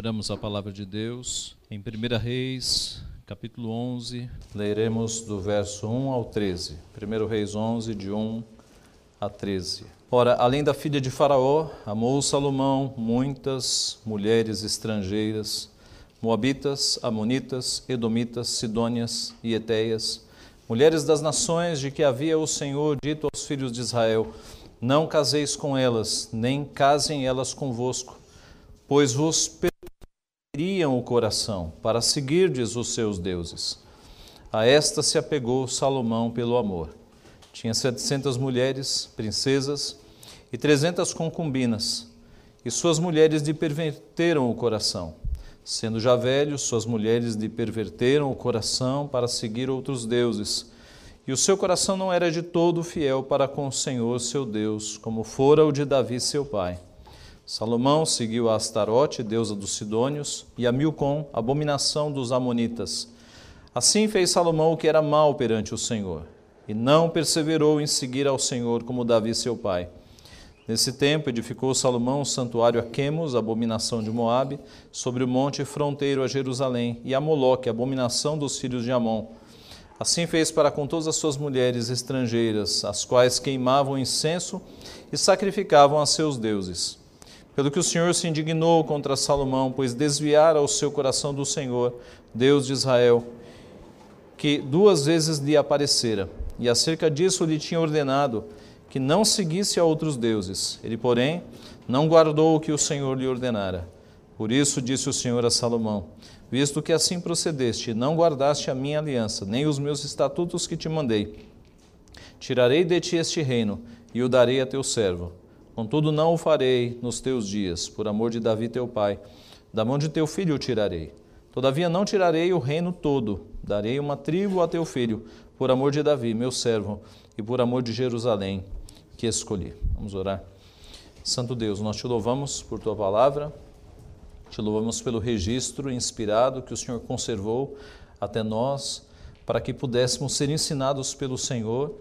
Abramos a palavra de Deus em 1 Reis, capítulo 11, leremos do verso 1 ao 13. 1 Reis 11, de 1 a 13. Ora, além da filha de Faraó, amou Salomão muitas mulheres estrangeiras, moabitas, amonitas, edomitas, sidônias e eteias, mulheres das nações de que havia o Senhor dito aos filhos de Israel: Não caseis com elas, nem casem elas convosco, pois vos teriam o coração para seguirdes os seus deuses. A esta se apegou Salomão pelo amor. Tinha setecentas mulheres, princesas, e trezentas concubinas, e suas mulheres lhe perverteram o coração. Sendo já velho, suas mulheres lhe perverteram o coração para seguir outros deuses. E o seu coração não era de todo fiel para com o Senhor seu Deus, como fora o de Davi seu pai. Salomão seguiu a Astarote, deusa dos Sidônios, e a Milcom, abominação dos Amonitas. Assim fez Salomão o que era mal perante o Senhor, e não perseverou em seguir ao Senhor como Davi seu pai. Nesse tempo edificou Salomão um santuário a Quemos, abominação de Moabe, sobre o monte fronteiro a Jerusalém, e a Moloque, abominação dos filhos de Amon. Assim fez para com todas as suas mulheres estrangeiras, as quais queimavam incenso e sacrificavam a seus deuses. Pelo que o Senhor se indignou contra Salomão, pois desviara o seu coração do Senhor, Deus de Israel, que duas vezes lhe aparecera, e acerca disso lhe tinha ordenado que não seguisse a outros deuses. Ele, porém, não guardou o que o Senhor lhe ordenara. Por isso disse o Senhor a Salomão: Visto que assim procedeste, não guardaste a minha aliança, nem os meus estatutos que te mandei, tirarei de ti este reino e o darei a teu servo Contudo, não o farei nos teus dias, por amor de Davi teu pai. Da mão de teu filho o tirarei. Todavia não tirarei o reino todo, darei uma tribo a teu filho, por amor de Davi, meu servo, e por amor de Jerusalém, que escolhi. Vamos orar. Santo Deus, nós te louvamos por tua palavra, te louvamos pelo registro inspirado que o Senhor conservou até nós, para que pudéssemos ser ensinados pelo Senhor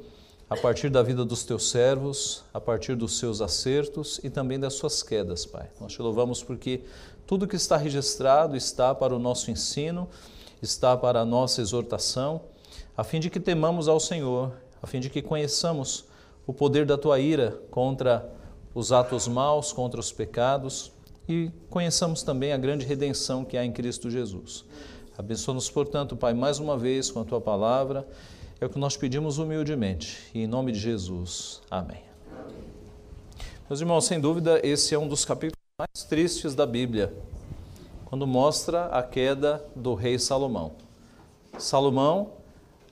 a partir da vida dos teus servos, a partir dos seus acertos e também das suas quedas, Pai. Nós te louvamos porque tudo que está registrado está para o nosso ensino, está para a nossa exortação, a fim de que temamos ao Senhor, a fim de que conheçamos o poder da tua ira contra os atos maus, contra os pecados e conheçamos também a grande redenção que há em Cristo Jesus. Abençoa-nos, portanto, Pai, mais uma vez com a tua palavra é o que nós pedimos humildemente. E em nome de Jesus. Amém. Meus irmãos, sem dúvida, esse é um dos capítulos mais tristes da Bíblia, quando mostra a queda do rei Salomão. Salomão,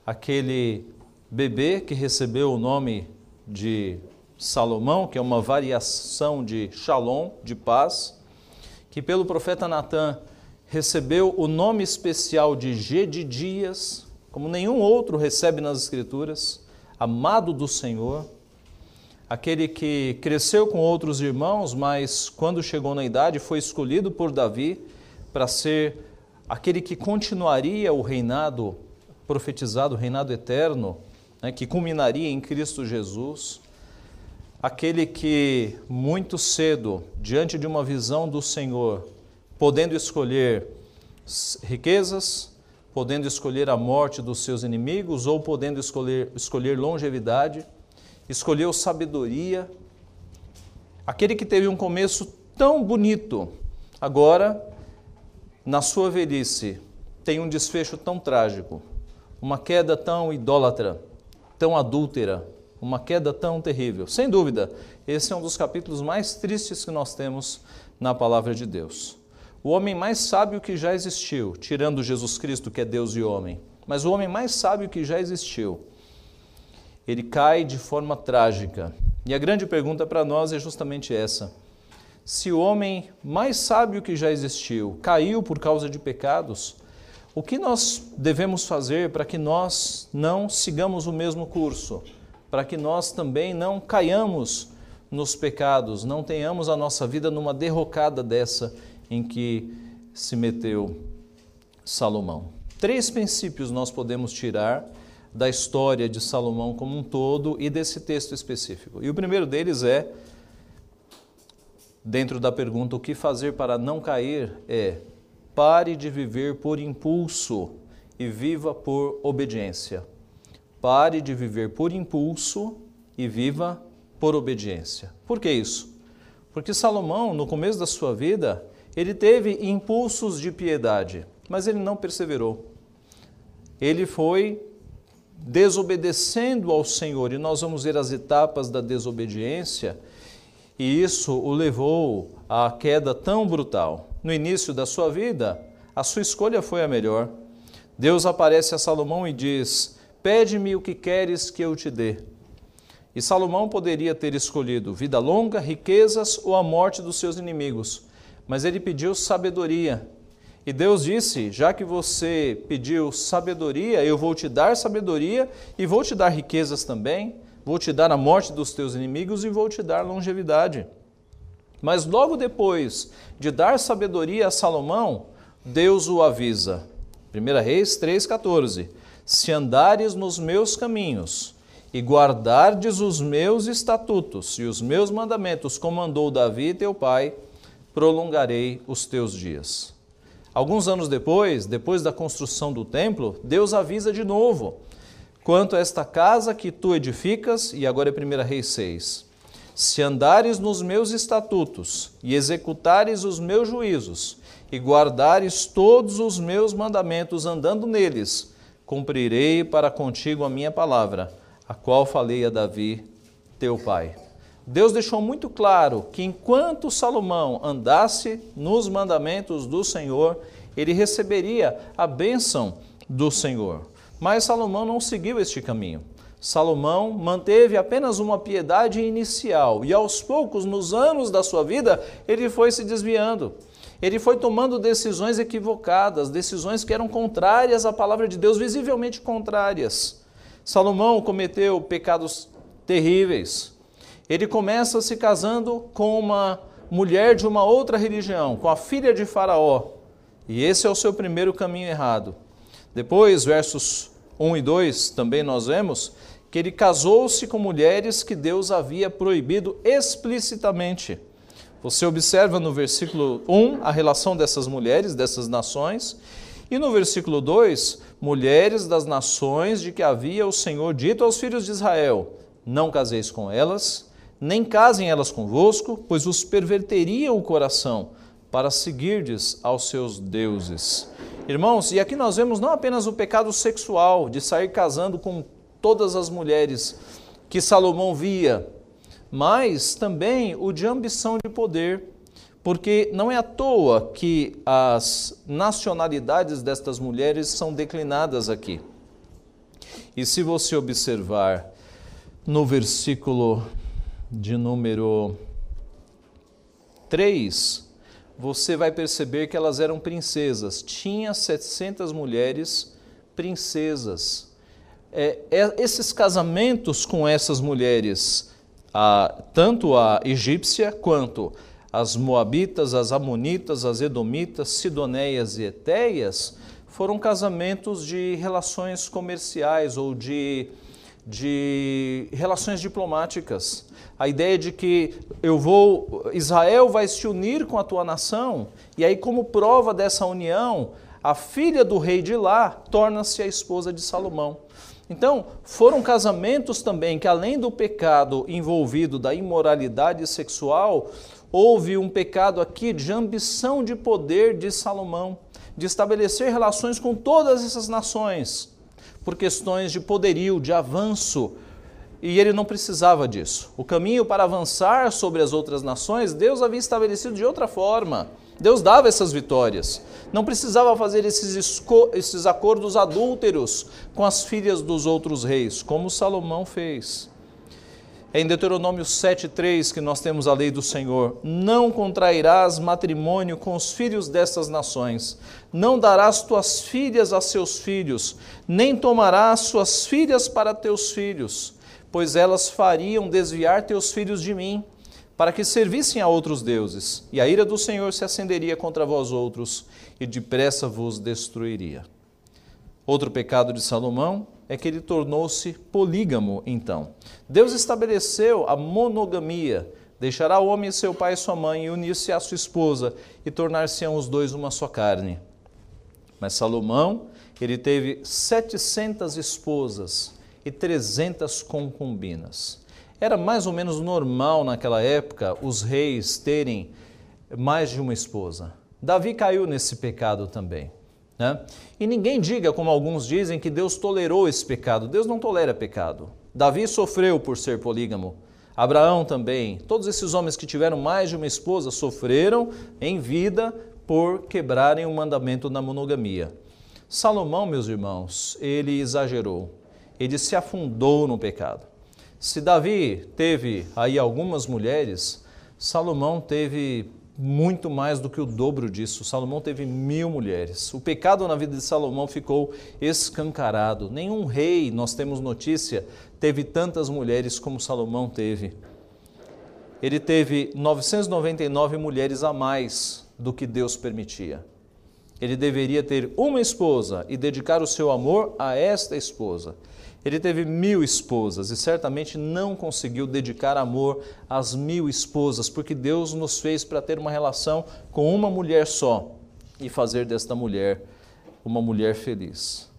aquele bebê que recebeu o nome de Salomão, que é uma variação de Shalom, de paz, que pelo profeta Natan recebeu o nome especial de Gedidias, como nenhum outro recebe nas Escrituras, amado do Senhor, aquele que cresceu com outros irmãos, mas quando chegou na idade foi escolhido por Davi para ser aquele que continuaria o reinado profetizado, o reinado eterno, né, que culminaria em Cristo Jesus, aquele que muito cedo, diante de uma visão do Senhor, podendo escolher riquezas, podendo escolher a morte dos seus inimigos ou podendo escolher, escolher longevidade, escolheu sabedoria. Aquele que teve um começo tão bonito, agora, na sua velhice, tem um desfecho tão trágico, uma queda tão idólatra, tão adúltera, uma queda tão terrível. Sem dúvida, esse é um dos capítulos mais tristes que nós temos na palavra de Deus o homem mais sábio que já existiu, tirando Jesus Cristo, que é Deus e homem, mas o homem mais sábio que já existiu, ele cai de forma trágica. E a grande pergunta para nós é justamente essa: se o homem mais sábio que já existiu caiu por causa de pecados, o que nós devemos fazer para que nós não sigamos o mesmo curso, para que nós também não caiamos nos pecados, não tenhamos a nossa vida numa derrocada dessa em que se meteu Salomão. Três princípios nós podemos tirar da história de Salomão como um todo e desse texto específico. E o primeiro deles é dentro da pergunta o que fazer para não cair é pare de viver por impulso e viva por obediência. Pare de viver por impulso e viva por obediência. Por que isso? Porque Salomão, no começo da sua vida, ele teve impulsos de piedade, mas ele não perseverou. Ele foi desobedecendo ao Senhor, e nós vamos ver as etapas da desobediência, e isso o levou à queda tão brutal. No início da sua vida, a sua escolha foi a melhor. Deus aparece a Salomão e diz: Pede-me o que queres que eu te dê. E Salomão poderia ter escolhido vida longa, riquezas ou a morte dos seus inimigos, mas ele pediu sabedoria. E Deus disse: Já que você pediu sabedoria, eu vou te dar sabedoria e vou te dar riquezas também, vou te dar a morte dos teus inimigos e vou te dar longevidade. Mas logo depois de dar sabedoria a Salomão, Deus o avisa. 1 Reis 3,14: Se andares nos meus caminhos, e guardardes os meus estatutos e os meus mandamentos, como mandou Davi teu pai, prolongarei os teus dias. Alguns anos depois, depois da construção do templo, Deus avisa de novo: quanto a esta casa que tu edificas, e agora é 1 Reis 6. Se andares nos meus estatutos e executares os meus juízos, e guardares todos os meus mandamentos andando neles, cumprirei para contigo a minha palavra a qual falei a Davi, teu pai. Deus deixou muito claro que enquanto Salomão andasse nos mandamentos do Senhor, ele receberia a bênção do Senhor. Mas Salomão não seguiu este caminho. Salomão manteve apenas uma piedade inicial e aos poucos, nos anos da sua vida, ele foi se desviando. Ele foi tomando decisões equivocadas, decisões que eram contrárias à palavra de Deus, visivelmente contrárias. Salomão cometeu pecados terríveis. Ele começa se casando com uma mulher de uma outra religião, com a filha de Faraó. E esse é o seu primeiro caminho errado. Depois, versos 1 e 2, também nós vemos que ele casou-se com mulheres que Deus havia proibido explicitamente. Você observa no versículo 1 a relação dessas mulheres, dessas nações, e no versículo 2, mulheres das nações de que havia o Senhor dito aos filhos de Israel: Não caseis com elas, nem casem elas convosco, pois os perverteriam o coração para seguirdes aos seus deuses. Irmãos, e aqui nós vemos não apenas o pecado sexual de sair casando com todas as mulheres que Salomão via, mas também o de ambição de poder porque não é à toa que as nacionalidades destas mulheres são declinadas aqui. E se você observar no versículo de número 3, você vai perceber que elas eram princesas. Tinha 700 mulheres princesas. É, é, esses casamentos com essas mulheres, a, tanto a egípcia quanto as Moabitas, as Amonitas, as Edomitas, Sidoneias e Etéias, foram casamentos de relações comerciais ou de, de relações diplomáticas. A ideia de que eu vou, Israel vai se unir com a tua nação, e aí, como prova dessa união, a filha do rei de lá torna-se a esposa de Salomão. Então, foram casamentos também que, além do pecado envolvido da imoralidade sexual, houve um pecado aqui de ambição de poder de Salomão, de estabelecer relações com todas essas nações, por questões de poderio, de avanço, e ele não precisava disso. O caminho para avançar sobre as outras nações, Deus havia estabelecido de outra forma. Deus dava essas vitórias. Não precisava fazer esses, esses acordos adúlteros com as filhas dos outros reis, como Salomão fez. É em Deuteronômio 7,3 que nós temos a lei do Senhor: Não contrairás matrimônio com os filhos dessas nações, não darás tuas filhas a seus filhos, nem tomarás suas filhas para teus filhos, pois elas fariam desviar teus filhos de mim, para que servissem a outros deuses, e a ira do Senhor se acenderia contra vós outros, e depressa vos destruiria. Outro pecado de Salomão é que ele tornou-se polígamo, então. Deus estabeleceu a monogamia, Deixará o homem seu pai e sua mãe e unir-se à sua esposa e tornar-se-ão os dois uma só carne. Mas Salomão, ele teve 700 esposas e 300 concubinas. Era mais ou menos normal naquela época os reis terem mais de uma esposa. Davi caiu nesse pecado também. Né? E ninguém diga, como alguns dizem, que Deus tolerou esse pecado. Deus não tolera pecado. Davi sofreu por ser polígamo. Abraão também. Todos esses homens que tiveram mais de uma esposa sofreram em vida por quebrarem o mandamento da monogamia. Salomão, meus irmãos, ele exagerou. Ele se afundou no pecado. Se Davi teve aí algumas mulheres, Salomão teve muito mais do que o dobro disso. Salomão teve mil mulheres. O pecado na vida de Salomão ficou escancarado. Nenhum rei, nós temos notícia, teve tantas mulheres como Salomão teve. Ele teve 999 mulheres a mais do que Deus permitia. Ele deveria ter uma esposa e dedicar o seu amor a esta esposa. Ele teve mil esposas e certamente não conseguiu dedicar amor às mil esposas, porque Deus nos fez para ter uma relação com uma mulher só e fazer desta mulher uma mulher feliz.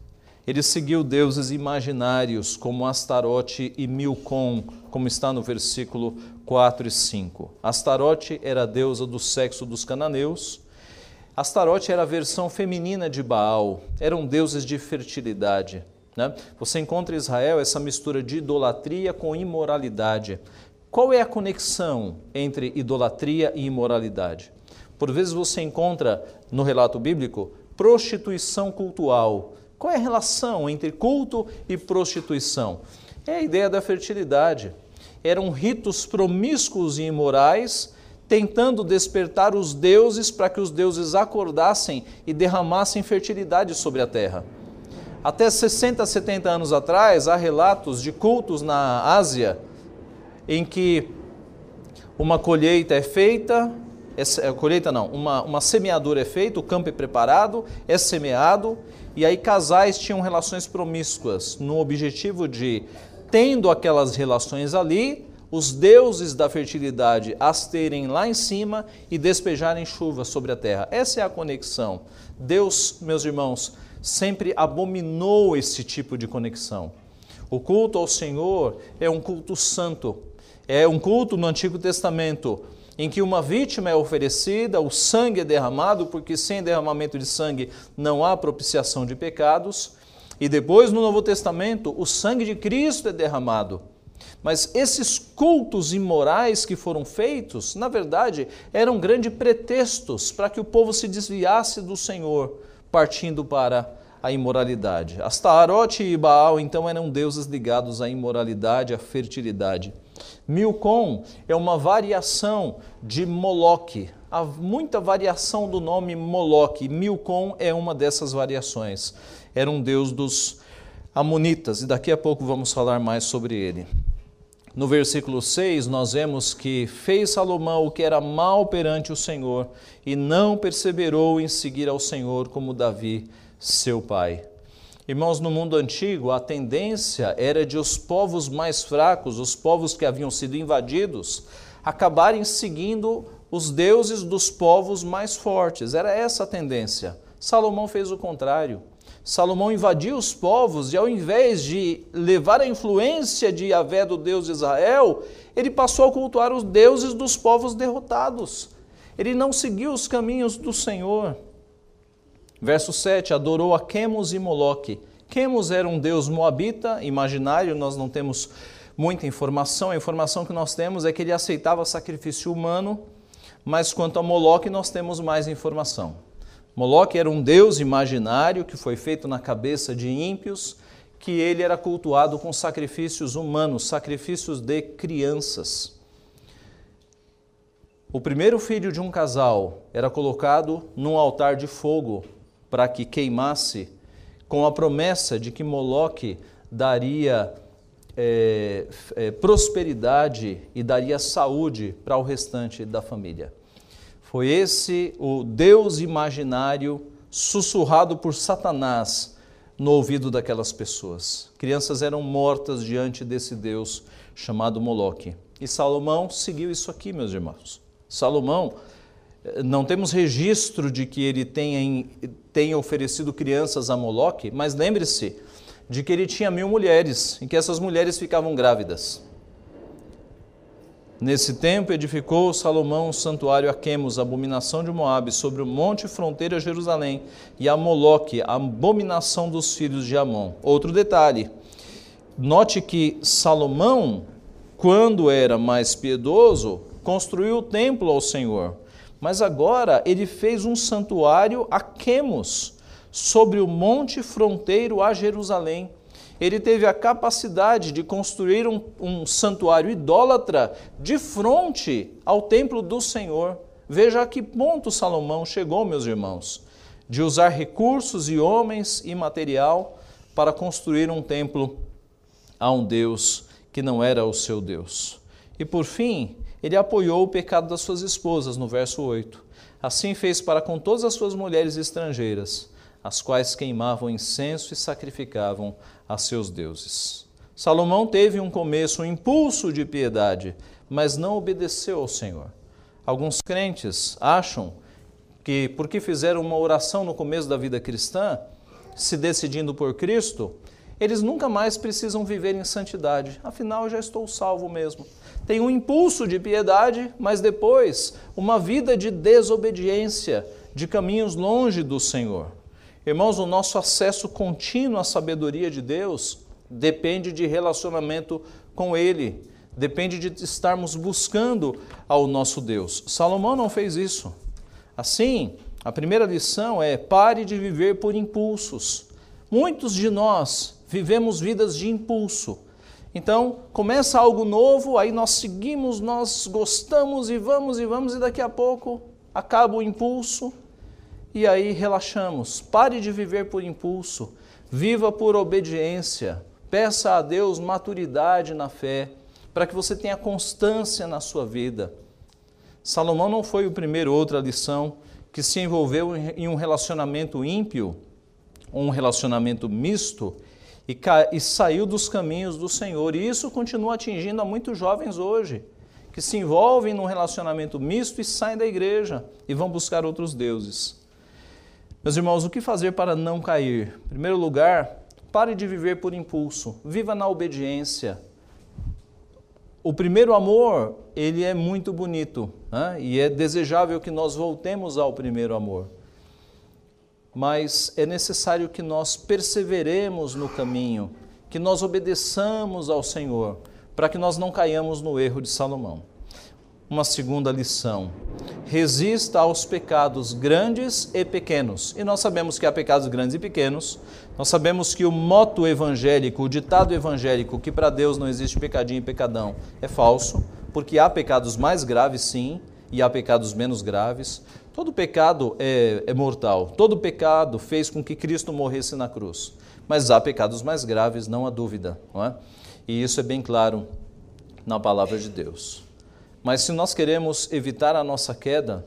Ele seguiu deuses imaginários como Astarote e Milcom, como está no versículo 4 e 5. Astarote era a deusa do sexo dos cananeus. Astarote era a versão feminina de Baal, eram deuses de fertilidade. Né? Você encontra em Israel essa mistura de idolatria com imoralidade. Qual é a conexão entre idolatria e imoralidade? Por vezes você encontra no relato bíblico prostituição cultual. Qual é a relação entre culto e prostituição? É a ideia da fertilidade. Eram ritos promíscuos e imorais, tentando despertar os deuses para que os deuses acordassem e derramassem fertilidade sobre a terra. Até 60, 70 anos atrás, há relatos de cultos na Ásia em que uma colheita é feita, é, é, colheita não, uma, uma semeadura é feita, o campo é preparado, é semeado, e aí casais tinham relações promíscuas, no objetivo de, tendo aquelas relações ali, os deuses da fertilidade as terem lá em cima e despejarem chuva sobre a terra. Essa é a conexão. Deus, meus irmãos, sempre abominou esse tipo de conexão. O culto ao Senhor é um culto santo, é um culto no Antigo Testamento em que uma vítima é oferecida, o sangue é derramado, porque sem derramamento de sangue não há propiciação de pecados. E depois no Novo Testamento, o sangue de Cristo é derramado. Mas esses cultos imorais que foram feitos, na verdade, eram grandes pretextos para que o povo se desviasse do Senhor, partindo para a imoralidade. Astarote e Baal, então, eram deuses ligados à imoralidade, à fertilidade. Milcom é uma variação de Moloque. Há muita variação do nome Moloque. Milcom é uma dessas variações. Era um deus dos Amonitas, e daqui a pouco vamos falar mais sobre ele. No versículo 6, nós vemos que fez Salomão o que era mal perante o Senhor e não perseverou em seguir ao Senhor como Davi, seu pai. Irmãos, no mundo antigo, a tendência era de os povos mais fracos, os povos que haviam sido invadidos, acabarem seguindo os deuses dos povos mais fortes. Era essa a tendência. Salomão fez o contrário. Salomão invadiu os povos e, ao invés de levar a influência de Yahvé do Deus de Israel, ele passou a cultuar os deuses dos povos derrotados. Ele não seguiu os caminhos do Senhor. Verso 7: adorou a Quemos e Moloque. Quemos era um deus moabita, imaginário, nós não temos muita informação. A informação que nós temos é que ele aceitava sacrifício humano, mas quanto a Moloque, nós temos mais informação. Moloque era um deus imaginário que foi feito na cabeça de ímpios, que ele era cultuado com sacrifícios humanos, sacrifícios de crianças. O primeiro filho de um casal era colocado num altar de fogo para que queimasse, com a promessa de que Moloque daria é, é, prosperidade e daria saúde para o restante da família. Foi esse o Deus imaginário sussurrado por Satanás no ouvido daquelas pessoas. Crianças eram mortas diante desse Deus chamado Moloque. E Salomão seguiu isso aqui, meus irmãos. Salomão, eh, não temos registro de que ele tenha, tenha oferecido crianças a Moloque, mas lembre-se de que ele tinha mil mulheres e que essas mulheres ficavam grávidas. Nesse tempo edificou Salomão um santuário a Quemos, abominação de Moabe, sobre o monte fronteira a Jerusalém, e a Moloque, a abominação dos filhos de Amon. Outro detalhe, note que Salomão, quando era mais piedoso, construiu o templo ao Senhor, mas agora ele fez um santuário a Quemos, sobre o monte fronteiro a Jerusalém ele teve a capacidade de construir um, um santuário idólatra de frente ao templo do Senhor. Veja a que ponto Salomão chegou, meus irmãos, de usar recursos e homens e material para construir um templo a um Deus que não era o seu Deus. E por fim, ele apoiou o pecado das suas esposas, no verso 8. Assim fez para com todas as suas mulheres estrangeiras, as quais queimavam incenso e sacrificavam a seus deuses. Salomão teve um começo, um impulso de piedade, mas não obedeceu ao Senhor. Alguns crentes acham que, porque fizeram uma oração no começo da vida cristã, se decidindo por Cristo, eles nunca mais precisam viver em santidade. Afinal, já estou salvo mesmo. Tem um impulso de piedade, mas depois uma vida de desobediência, de caminhos longe do Senhor. Irmãos, o nosso acesso contínuo à sabedoria de Deus depende de relacionamento com Ele, depende de estarmos buscando ao nosso Deus. Salomão não fez isso. Assim, a primeira lição é: pare de viver por impulsos. Muitos de nós vivemos vidas de impulso. Então, começa algo novo, aí nós seguimos, nós gostamos e vamos e vamos, e daqui a pouco acaba o impulso, e aí relaxamos. Pare de viver por impulso, viva por obediência. Peça a Deus maturidade na fé, para que você tenha constância na sua vida. Salomão não foi o primeiro, outra lição, que se envolveu em um relacionamento ímpio, um relacionamento misto, e, e saiu dos caminhos do Senhor. E isso continua atingindo a muitos jovens hoje, que se envolvem num relacionamento misto e saem da igreja e vão buscar outros deuses. Meus irmãos, o que fazer para não cair? Em primeiro lugar, pare de viver por impulso, viva na obediência. O primeiro amor, ele é muito bonito né? e é desejável que nós voltemos ao primeiro amor. Mas é necessário que nós perseveremos no caminho, que nós obedeçamos ao Senhor, para que nós não caiamos no erro de Salomão uma segunda lição. Resista aos pecados grandes e pequenos. E nós sabemos que há pecados grandes e pequenos. Nós sabemos que o moto evangélico, o ditado evangélico, que para Deus não existe pecadinho e pecadão, é falso, porque há pecados mais graves, sim, e há pecados menos graves. Todo pecado é, é mortal. Todo pecado fez com que Cristo morresse na cruz. Mas há pecados mais graves, não há dúvida. Não é? E isso é bem claro na palavra de Deus. Mas se nós queremos evitar a nossa queda,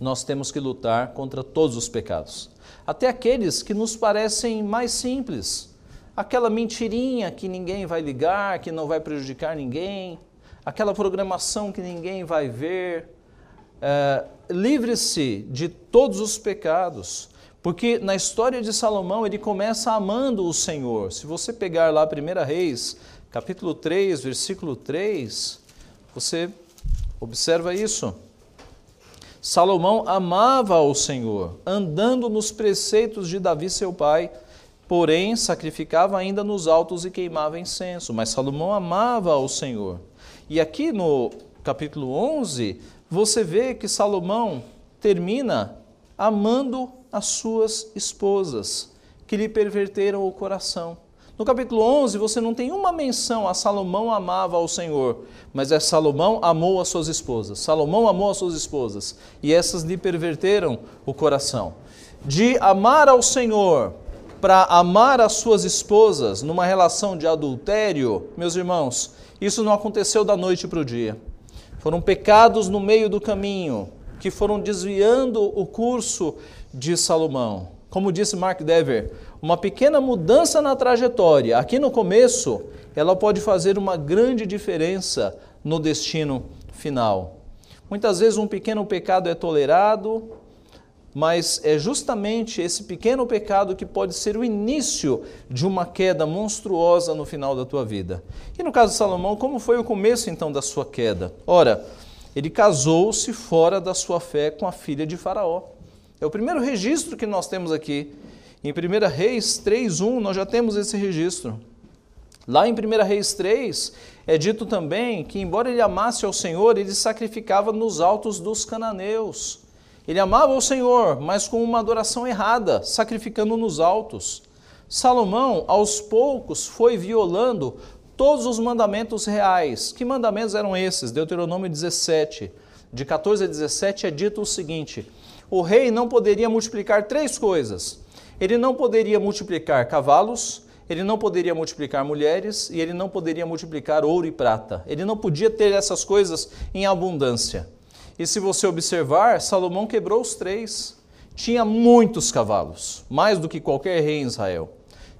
nós temos que lutar contra todos os pecados, até aqueles que nos parecem mais simples. Aquela mentirinha que ninguém vai ligar, que não vai prejudicar ninguém, aquela programação que ninguém vai ver. É, Livre-se de todos os pecados, porque na história de Salomão ele começa amando o Senhor. Se você pegar lá 1 Reis, capítulo 3, versículo 3, você Observa isso. Salomão amava o Senhor, andando nos preceitos de Davi, seu pai, porém sacrificava ainda nos altos e queimava incenso. Mas Salomão amava o Senhor. E aqui no capítulo 11, você vê que Salomão termina amando as suas esposas, que lhe perverteram o coração. No capítulo 11, você não tem uma menção a Salomão amava ao Senhor, mas é Salomão amou as suas esposas. Salomão amou as suas esposas e essas lhe perverteram o coração. De amar ao Senhor para amar as suas esposas numa relação de adultério, meus irmãos, isso não aconteceu da noite para o dia. Foram pecados no meio do caminho que foram desviando o curso de Salomão. Como disse Mark Dever, uma pequena mudança na trajetória, aqui no começo, ela pode fazer uma grande diferença no destino final. Muitas vezes um pequeno pecado é tolerado, mas é justamente esse pequeno pecado que pode ser o início de uma queda monstruosa no final da tua vida. E no caso de Salomão, como foi o começo então da sua queda? Ora, ele casou-se fora da sua fé com a filha de Faraó. É o primeiro registro que nós temos aqui. Em 1 Reis 3:1 nós já temos esse registro. Lá em 1 Reis 3 é dito também que embora ele amasse ao Senhor, ele sacrificava nos altos dos cananeus. Ele amava o Senhor, mas com uma adoração errada, sacrificando nos altos. Salomão, aos poucos, foi violando todos os mandamentos reais. Que mandamentos eram esses? Deuteronômio 17, de 14 a 17, é dito o seguinte: o rei não poderia multiplicar três coisas. Ele não poderia multiplicar cavalos, ele não poderia multiplicar mulheres e ele não poderia multiplicar ouro e prata. Ele não podia ter essas coisas em abundância. E se você observar, Salomão quebrou os três. Tinha muitos cavalos, mais do que qualquer rei em Israel.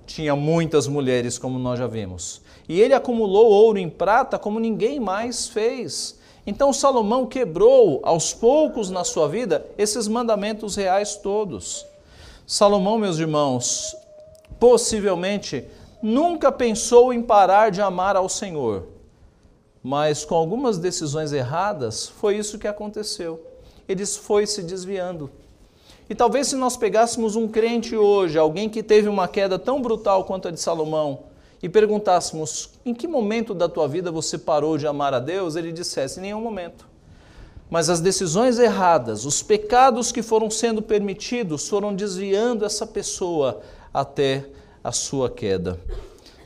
Tinha muitas mulheres, como nós já vimos. E ele acumulou ouro em prata como ninguém mais fez. Então Salomão quebrou aos poucos na sua vida esses mandamentos reais todos. Salomão, meus irmãos, possivelmente nunca pensou em parar de amar ao Senhor mas com algumas decisões erradas, foi isso que aconteceu. Ele foi se desviando. E talvez se nós pegássemos um crente hoje, alguém que teve uma queda tão brutal quanto a de Salomão, e perguntássemos em que momento da tua vida você parou de amar a Deus, ele dissesse: em nenhum momento. Mas as decisões erradas, os pecados que foram sendo permitidos, foram desviando essa pessoa até a sua queda.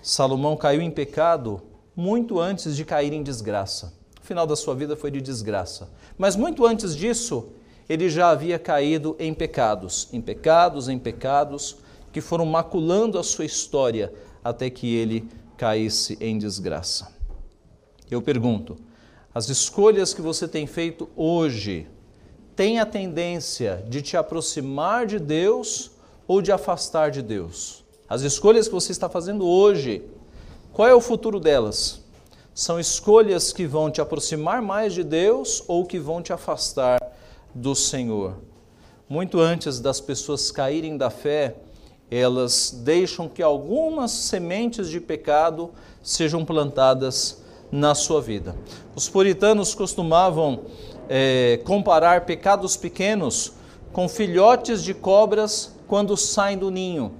Salomão caiu em pecado muito antes de cair em desgraça. O final da sua vida foi de desgraça. Mas muito antes disso, ele já havia caído em pecados, em pecados, em pecados, que foram maculando a sua história até que ele caísse em desgraça. Eu pergunto: as escolhas que você tem feito hoje têm a tendência de te aproximar de Deus ou de afastar de Deus? As escolhas que você está fazendo hoje qual é o futuro delas? São escolhas que vão te aproximar mais de Deus ou que vão te afastar do Senhor. Muito antes das pessoas caírem da fé, elas deixam que algumas sementes de pecado sejam plantadas na sua vida. Os puritanos costumavam é, comparar pecados pequenos com filhotes de cobras quando saem do ninho.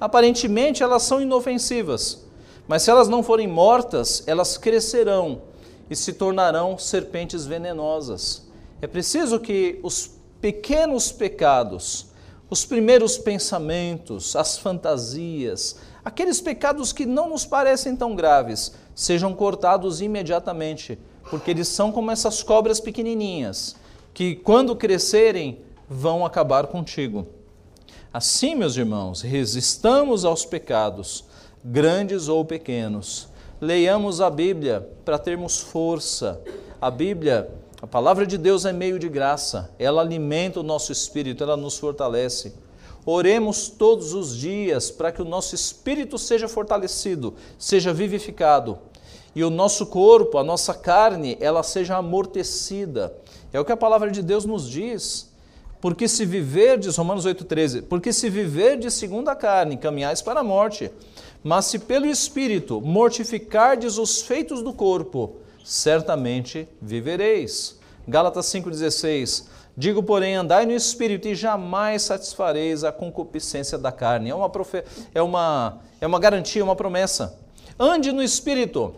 Aparentemente elas são inofensivas, mas se elas não forem mortas, elas crescerão e se tornarão serpentes venenosas. É preciso que os pequenos pecados, os primeiros pensamentos, as fantasias, aqueles pecados que não nos parecem tão graves, sejam cortados imediatamente, porque eles são como essas cobras pequenininhas, que quando crescerem vão acabar contigo. Assim, meus irmãos, resistamos aos pecados grandes ou pequenos. Leiamos a Bíblia para termos força. A Bíblia, a palavra de Deus é meio de graça, ela alimenta o nosso espírito, ela nos fortalece. Oremos todos os dias para que o nosso espírito seja fortalecido, seja vivificado e o nosso corpo, a nossa carne, ela seja amortecida. É o que a palavra de Deus nos diz. Porque se viverdes, Romanos 8,13, porque se viverdes segundo a carne, caminhais para a morte, mas se pelo Espírito mortificardes os feitos do corpo, certamente vivereis. Gálatas 5,16 Digo, porém, andai no Espírito e jamais satisfareis a concupiscência da carne. É uma, profe... é uma, é uma garantia, uma promessa. Ande no Espírito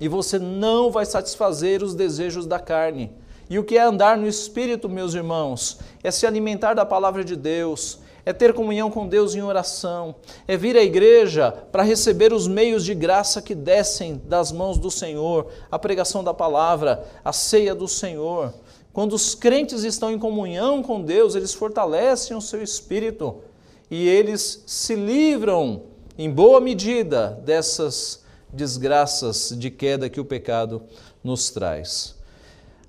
e você não vai satisfazer os desejos da carne. E o que é andar no Espírito, meus irmãos? É se alimentar da palavra de Deus, é ter comunhão com Deus em oração, é vir à igreja para receber os meios de graça que descem das mãos do Senhor, a pregação da palavra, a ceia do Senhor. Quando os crentes estão em comunhão com Deus, eles fortalecem o seu espírito e eles se livram, em boa medida, dessas desgraças de queda que o pecado nos traz.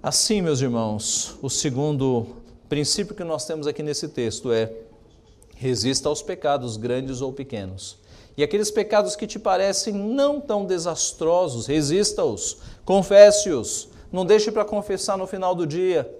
Assim, meus irmãos, o segundo princípio que nós temos aqui nesse texto é Resista aos pecados, grandes ou pequenos. E aqueles pecados que te parecem não tão desastrosos, resista-os, confesse-os, não deixe para confessar no final do dia.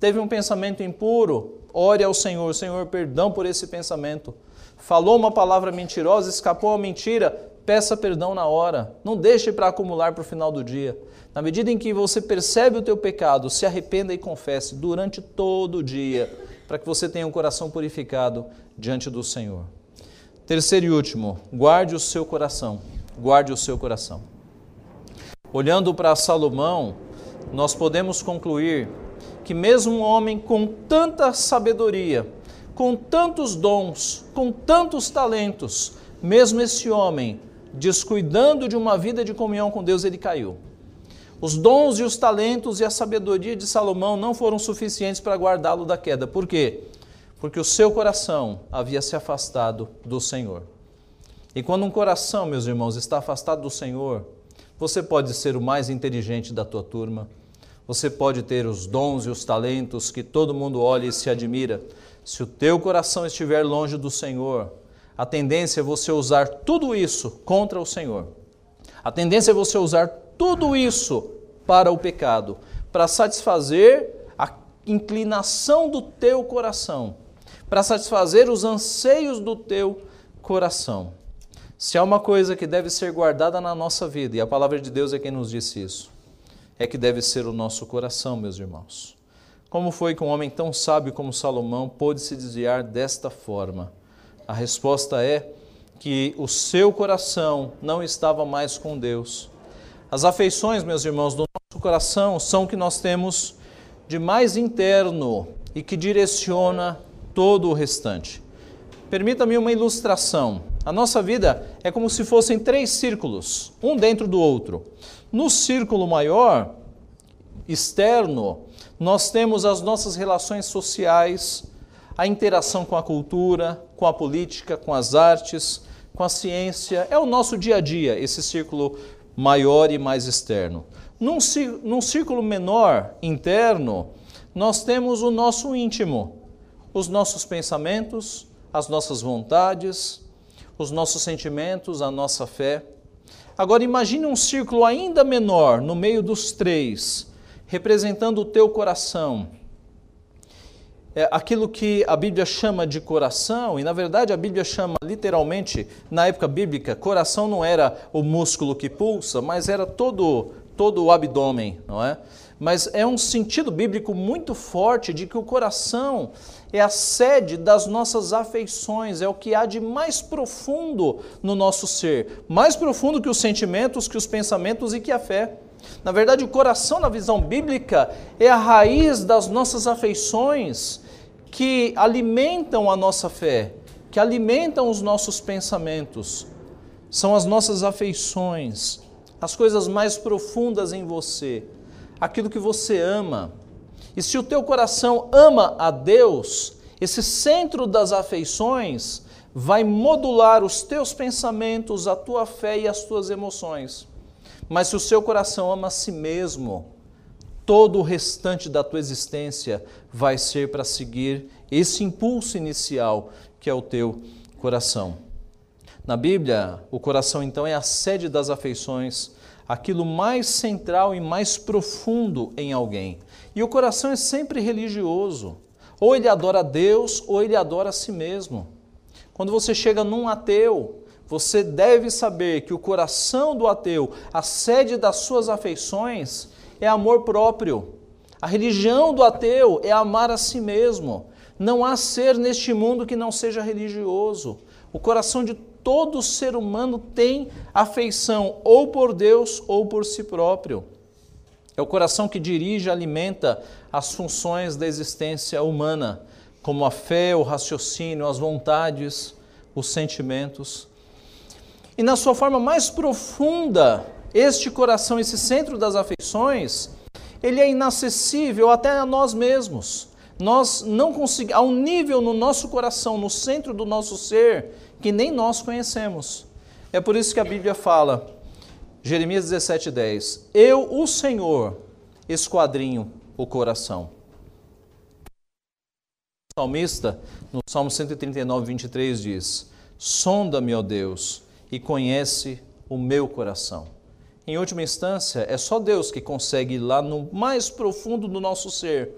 Teve um pensamento impuro, ore ao Senhor, Senhor, perdão por esse pensamento. Falou uma palavra mentirosa, escapou a mentira, peça perdão na hora. Não deixe para acumular para o final do dia. Na medida em que você percebe o teu pecado, se arrependa e confesse durante todo o dia, para que você tenha um coração purificado diante do Senhor. Terceiro e último, guarde o seu coração. Guarde o seu coração. Olhando para Salomão, nós podemos concluir que mesmo um homem com tanta sabedoria, com tantos dons, com tantos talentos, mesmo esse homem, descuidando de uma vida de comunhão com Deus, ele caiu. Os dons e os talentos e a sabedoria de Salomão não foram suficientes para guardá-lo da queda. Por quê? porque o seu coração havia se afastado do Senhor. E quando um coração, meus irmãos, está afastado do Senhor, você pode ser o mais inteligente da tua turma, você pode ter os dons e os talentos que todo mundo olha e se admira. Se o teu coração estiver longe do Senhor, a tendência é você usar tudo isso contra o Senhor. A tendência é você usar tudo isso para o pecado, para satisfazer a inclinação do teu coração para satisfazer os anseios do teu coração. Se há uma coisa que deve ser guardada na nossa vida, e a palavra de Deus é quem nos disse isso, é que deve ser o nosso coração, meus irmãos. Como foi que um homem tão sábio como Salomão pôde se desviar desta forma? A resposta é que o seu coração não estava mais com Deus. As afeições, meus irmãos, do nosso coração são o que nós temos de mais interno e que direciona todo o restante. Permita-me uma ilustração. A nossa vida é como se fossem três círculos, um dentro do outro. No círculo maior, externo, nós temos as nossas relações sociais, a interação com a cultura, com a política, com as artes, com a ciência. É o nosso dia a dia, esse círculo maior e mais externo. Num, num círculo menor, interno, nós temos o nosso íntimo, os nossos pensamentos, as nossas vontades, os nossos sentimentos, a nossa fé. Agora imagine um círculo ainda menor no meio dos três, representando o teu coração. É aquilo que a Bíblia chama de coração, e na verdade a Bíblia chama literalmente, na época bíblica, coração não era o músculo que pulsa, mas era todo, todo o abdômen, não é? Mas é um sentido bíblico muito forte de que o coração é a sede das nossas afeições, é o que há de mais profundo no nosso ser, mais profundo que os sentimentos, que os pensamentos e que a fé. Na verdade, o coração, na visão bíblica, é a raiz das nossas afeições que alimentam a nossa fé, que alimentam os nossos pensamentos. São as nossas afeições, as coisas mais profundas em você, aquilo que você ama e se o teu coração ama a Deus, esse centro das afeições vai modular os teus pensamentos, a tua fé e as tuas emoções. Mas se o seu coração ama a si mesmo, todo o restante da tua existência vai ser para seguir esse impulso inicial que é o teu coração. Na Bíblia, o coração então é a sede das afeições, aquilo mais central e mais profundo em alguém. E o coração é sempre religioso. Ou ele adora a Deus, ou ele adora a si mesmo. Quando você chega num ateu, você deve saber que o coração do ateu, a sede das suas afeições, é amor próprio. A religião do ateu é amar a si mesmo. Não há ser neste mundo que não seja religioso. O coração de todo ser humano tem afeição ou por Deus ou por si próprio. É o coração que dirige alimenta as funções da existência humana, como a fé, o raciocínio, as vontades, os sentimentos. E na sua forma mais profunda, este coração, esse centro das afeições, ele é inacessível até a nós mesmos. Nós não conseguimos, há um nível no nosso coração, no centro do nosso ser, que nem nós conhecemos. É por isso que a Bíblia fala: Jeremias 17:10. Eu, o Senhor, esquadrinho o coração. O salmista, no Salmo 139, 23, diz: Sonda-me, ó Deus, e conhece o meu coração. Em última instância, é só Deus que consegue ir lá no mais profundo do nosso ser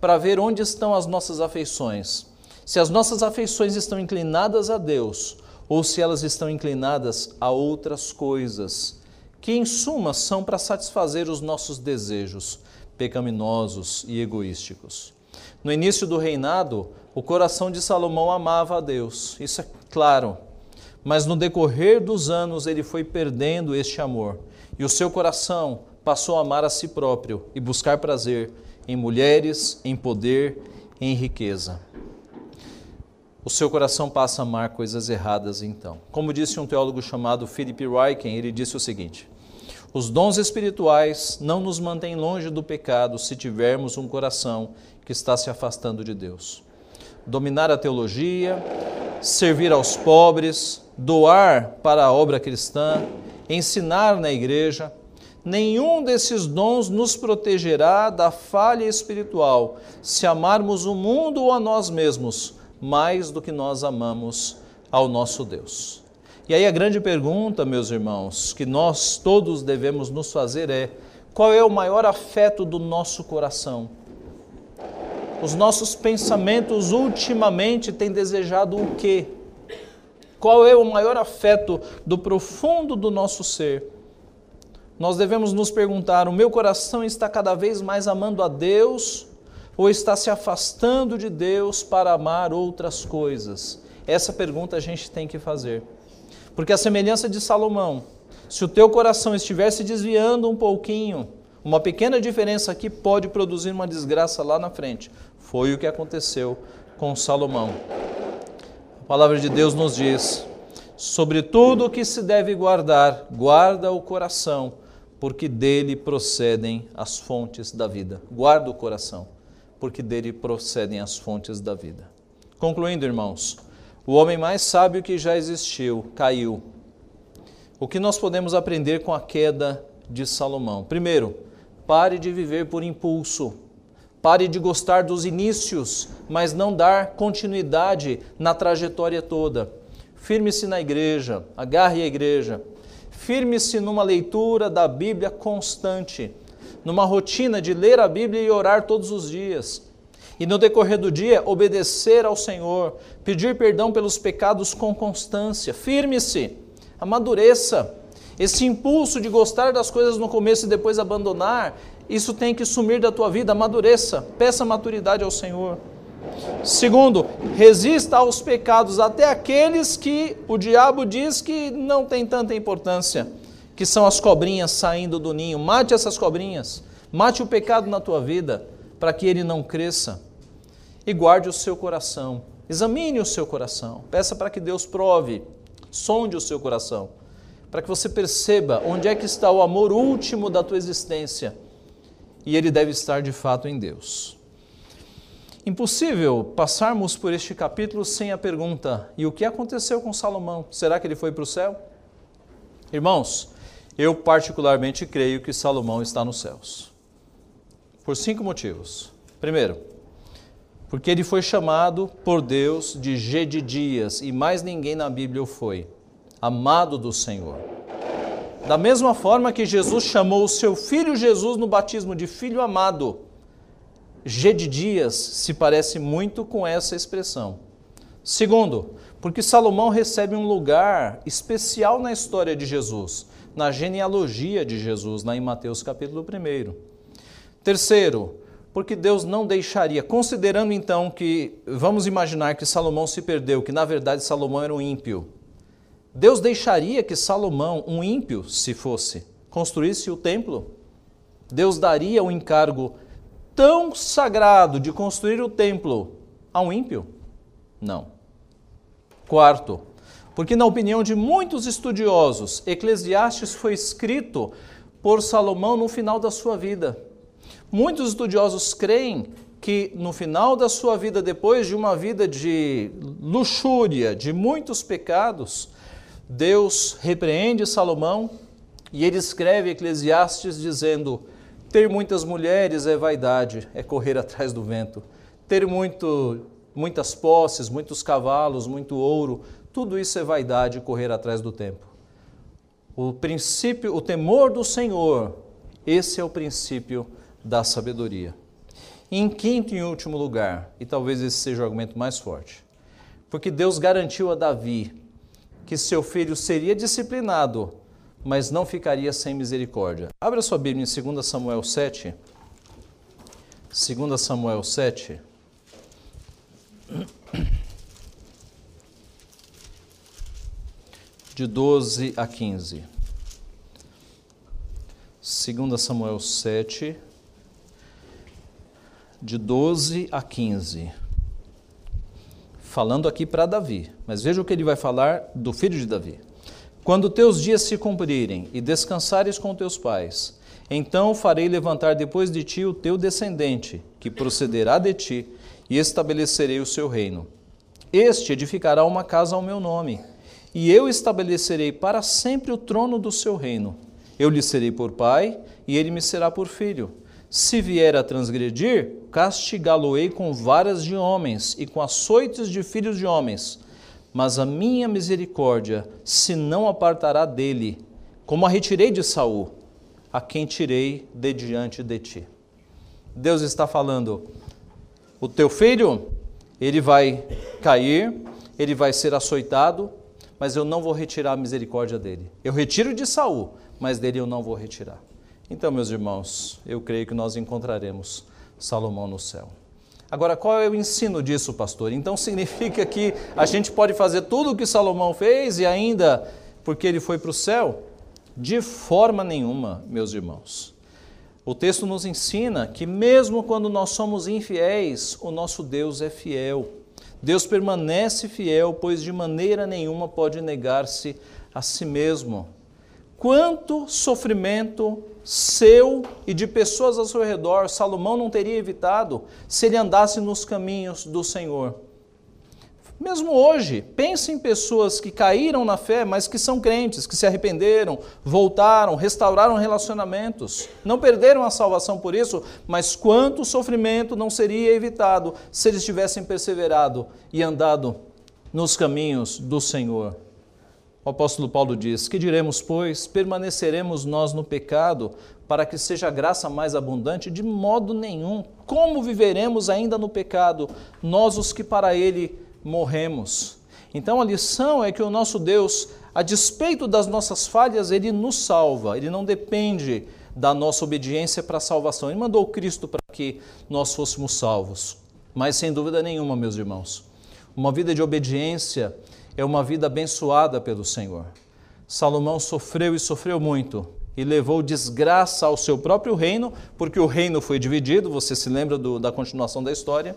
para ver onde estão as nossas afeições. Se as nossas afeições estão inclinadas a Deus ou se elas estão inclinadas a outras coisas, que em suma são para satisfazer os nossos desejos pecaminosos e egoísticos. No início do reinado, o coração de Salomão amava a Deus, isso é claro. Mas no decorrer dos anos ele foi perdendo este amor e o seu coração passou a amar a si próprio e buscar prazer em mulheres, em poder, em riqueza. O seu coração passa a amar coisas erradas então. Como disse um teólogo chamado Philip Ryken, ele disse o seguinte: Os dons espirituais não nos mantêm longe do pecado se tivermos um coração que está se afastando de Deus. Dominar a teologia, servir aos pobres, doar para a obra cristã, ensinar na igreja, nenhum desses dons nos protegerá da falha espiritual se amarmos o mundo ou a nós mesmos mais do que nós amamos ao nosso Deus. E aí a grande pergunta, meus irmãos, que nós todos devemos nos fazer é: qual é o maior afeto do nosso coração? Os nossos pensamentos ultimamente têm desejado o quê? Qual é o maior afeto do profundo do nosso ser? Nós devemos nos perguntar: o meu coração está cada vez mais amando a Deus ou está se afastando de Deus para amar outras coisas? Essa pergunta a gente tem que fazer. Porque a semelhança de Salomão, se o teu coração estiver se desviando um pouquinho, uma pequena diferença aqui pode produzir uma desgraça lá na frente. Foi o que aconteceu com Salomão. A palavra de Deus nos diz: sobre tudo o que se deve guardar, guarda o coração, porque dele procedem as fontes da vida. Guarda o coração, porque dele procedem as fontes da vida. Concluindo, irmãos, o homem mais sábio que já existiu caiu. O que nós podemos aprender com a queda de Salomão? Primeiro, pare de viver por impulso. Pare de gostar dos inícios, mas não dar continuidade na trajetória toda. Firme-se na igreja, agarre a igreja. Firme-se numa leitura da Bíblia constante, numa rotina de ler a Bíblia e orar todos os dias. E no decorrer do dia, obedecer ao Senhor, pedir perdão pelos pecados com constância. Firme-se, amadureça. Esse impulso de gostar das coisas no começo e depois abandonar isso tem que sumir da tua vida, amadureça, peça maturidade ao Senhor. Segundo, resista aos pecados, até aqueles que o diabo diz que não tem tanta importância, que são as cobrinhas saindo do ninho. Mate essas cobrinhas, mate o pecado na tua vida, para que ele não cresça. E guarde o seu coração, examine o seu coração, peça para que Deus prove, sonde o seu coração, para que você perceba onde é que está o amor último da tua existência e ele deve estar de fato em Deus. Impossível passarmos por este capítulo sem a pergunta: e o que aconteceu com Salomão? Será que ele foi para o céu? Irmãos, eu particularmente creio que Salomão está nos céus. Por cinco motivos. Primeiro, porque ele foi chamado por Deus de Gedidias e mais ninguém na Bíblia o foi, amado do Senhor. Da mesma forma que Jesus chamou o seu filho Jesus no batismo de filho amado, G de Dias se parece muito com essa expressão. Segundo, porque Salomão recebe um lugar especial na história de Jesus, na genealogia de Jesus, lá em Mateus capítulo 1. Terceiro, porque Deus não deixaria, considerando então que, vamos imaginar que Salomão se perdeu, que na verdade Salomão era um ímpio, Deus deixaria que Salomão, um ímpio, se fosse, construísse o templo? Deus daria um encargo tão sagrado de construir o templo a um ímpio? Não. Quarto, porque, na opinião de muitos estudiosos, Eclesiastes foi escrito por Salomão no final da sua vida. Muitos estudiosos creem que no final da sua vida, depois de uma vida de luxúria, de muitos pecados, Deus repreende Salomão e ele escreve Eclesiastes dizendo: ter muitas mulheres é vaidade, é correr atrás do vento. Ter muito, muitas posses, muitos cavalos, muito ouro, tudo isso é vaidade, correr atrás do tempo. O princípio, o temor do Senhor, esse é o princípio da sabedoria. em quinto e último lugar, e talvez esse seja o argumento mais forte, porque Deus garantiu a Davi que seu filho seria disciplinado, mas não ficaria sem misericórdia. Abra sua Bíblia em 2 Samuel 7. 2 Samuel 7. De 12 a 15. 2 Samuel 7, de 12 a 15. Falando aqui para Davi, mas veja o que ele vai falar do filho de Davi. Quando teus dias se cumprirem e descansares com teus pais, então farei levantar depois de ti o teu descendente, que procederá de ti, e estabelecerei o seu reino. Este edificará uma casa ao meu nome, e eu estabelecerei para sempre o trono do seu reino. Eu lhe serei por pai, e ele me será por filho. Se vier a transgredir, castigá-lo-ei com varas de homens e com açoites de filhos de homens mas a minha misericórdia se não apartará dele, como a retirei de Saul, a quem tirei de diante de ti. Deus está falando: o teu filho, ele vai cair, ele vai ser açoitado, mas eu não vou retirar a misericórdia dele. Eu retiro de Saul, mas dele eu não vou retirar. Então, meus irmãos, eu creio que nós encontraremos Salomão no céu. Agora, qual é o ensino disso, pastor? Então significa que a gente pode fazer tudo o que Salomão fez e ainda porque ele foi para o céu? De forma nenhuma, meus irmãos. O texto nos ensina que, mesmo quando nós somos infiéis, o nosso Deus é fiel. Deus permanece fiel, pois de maneira nenhuma pode negar-se a si mesmo. Quanto sofrimento seu e de pessoas ao seu redor Salomão não teria evitado se ele andasse nos caminhos do Senhor. Mesmo hoje, pense em pessoas que caíram na fé, mas que são crentes, que se arrependeram, voltaram, restauraram relacionamentos, não perderam a salvação por isso, mas quanto sofrimento não seria evitado se eles tivessem perseverado e andado nos caminhos do Senhor. O apóstolo Paulo diz: Que diremos, pois? Permaneceremos nós no pecado para que seja a graça mais abundante? De modo nenhum. Como viveremos ainda no pecado, nós os que para ele morremos? Então a lição é que o nosso Deus, a despeito das nossas falhas, ele nos salva, ele não depende da nossa obediência para a salvação. Ele mandou Cristo para que nós fôssemos salvos. Mas sem dúvida nenhuma, meus irmãos, uma vida de obediência é uma vida abençoada pelo Senhor. Salomão sofreu e sofreu muito e levou desgraça ao seu próprio reino, porque o reino foi dividido, você se lembra do, da continuação da história?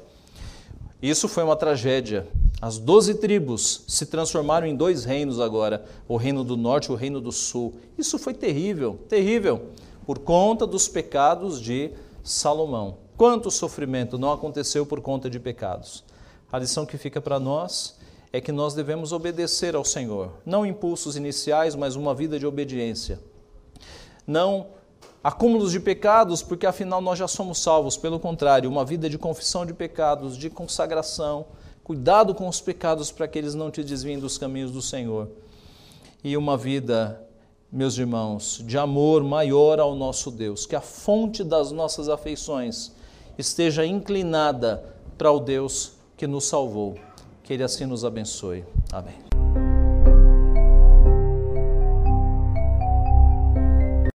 Isso foi uma tragédia. As doze tribos se transformaram em dois reinos agora, o reino do norte e o reino do sul. Isso foi terrível, terrível, por conta dos pecados de Salomão. Quanto sofrimento não aconteceu por conta de pecados? A lição que fica para nós é que nós devemos obedecer ao Senhor. Não impulsos iniciais, mas uma vida de obediência. Não acúmulos de pecados, porque afinal nós já somos salvos. Pelo contrário, uma vida de confissão de pecados, de consagração. Cuidado com os pecados para que eles não te desviem dos caminhos do Senhor. E uma vida, meus irmãos, de amor maior ao nosso Deus. Que a fonte das nossas afeições esteja inclinada para o Deus que nos salvou. Que Ele assim nos abençoe. Amém.